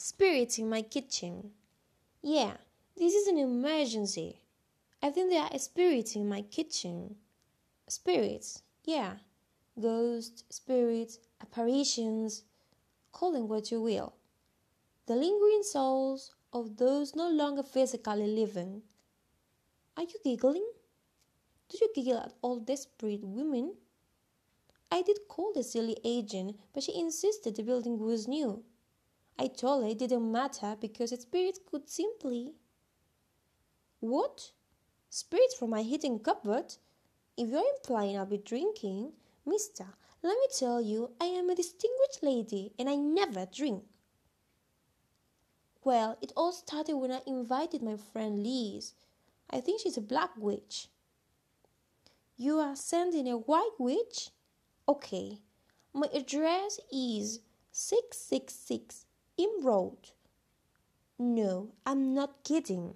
Spirits in my kitchen. Yeah, this is an emergency. I think there are spirits in my kitchen. Spirits, yeah. Ghosts, spirits, apparitions, call them what you will. The lingering souls of those no longer physically living. Are you giggling? Do you giggle at all desperate women? I did call the silly agent, but she insisted the building was new. I told her it didn't matter because spirits could simply. What? Spirits from my hidden cupboard? If you're implying I'll be drinking, mister, let me tell you I am a distinguished lady and I never drink. Well, it all started when I invited my friend Liz. I think she's a black witch. You are sending a white witch? Okay, my address is 666 Elm Road. No, I'm not kidding.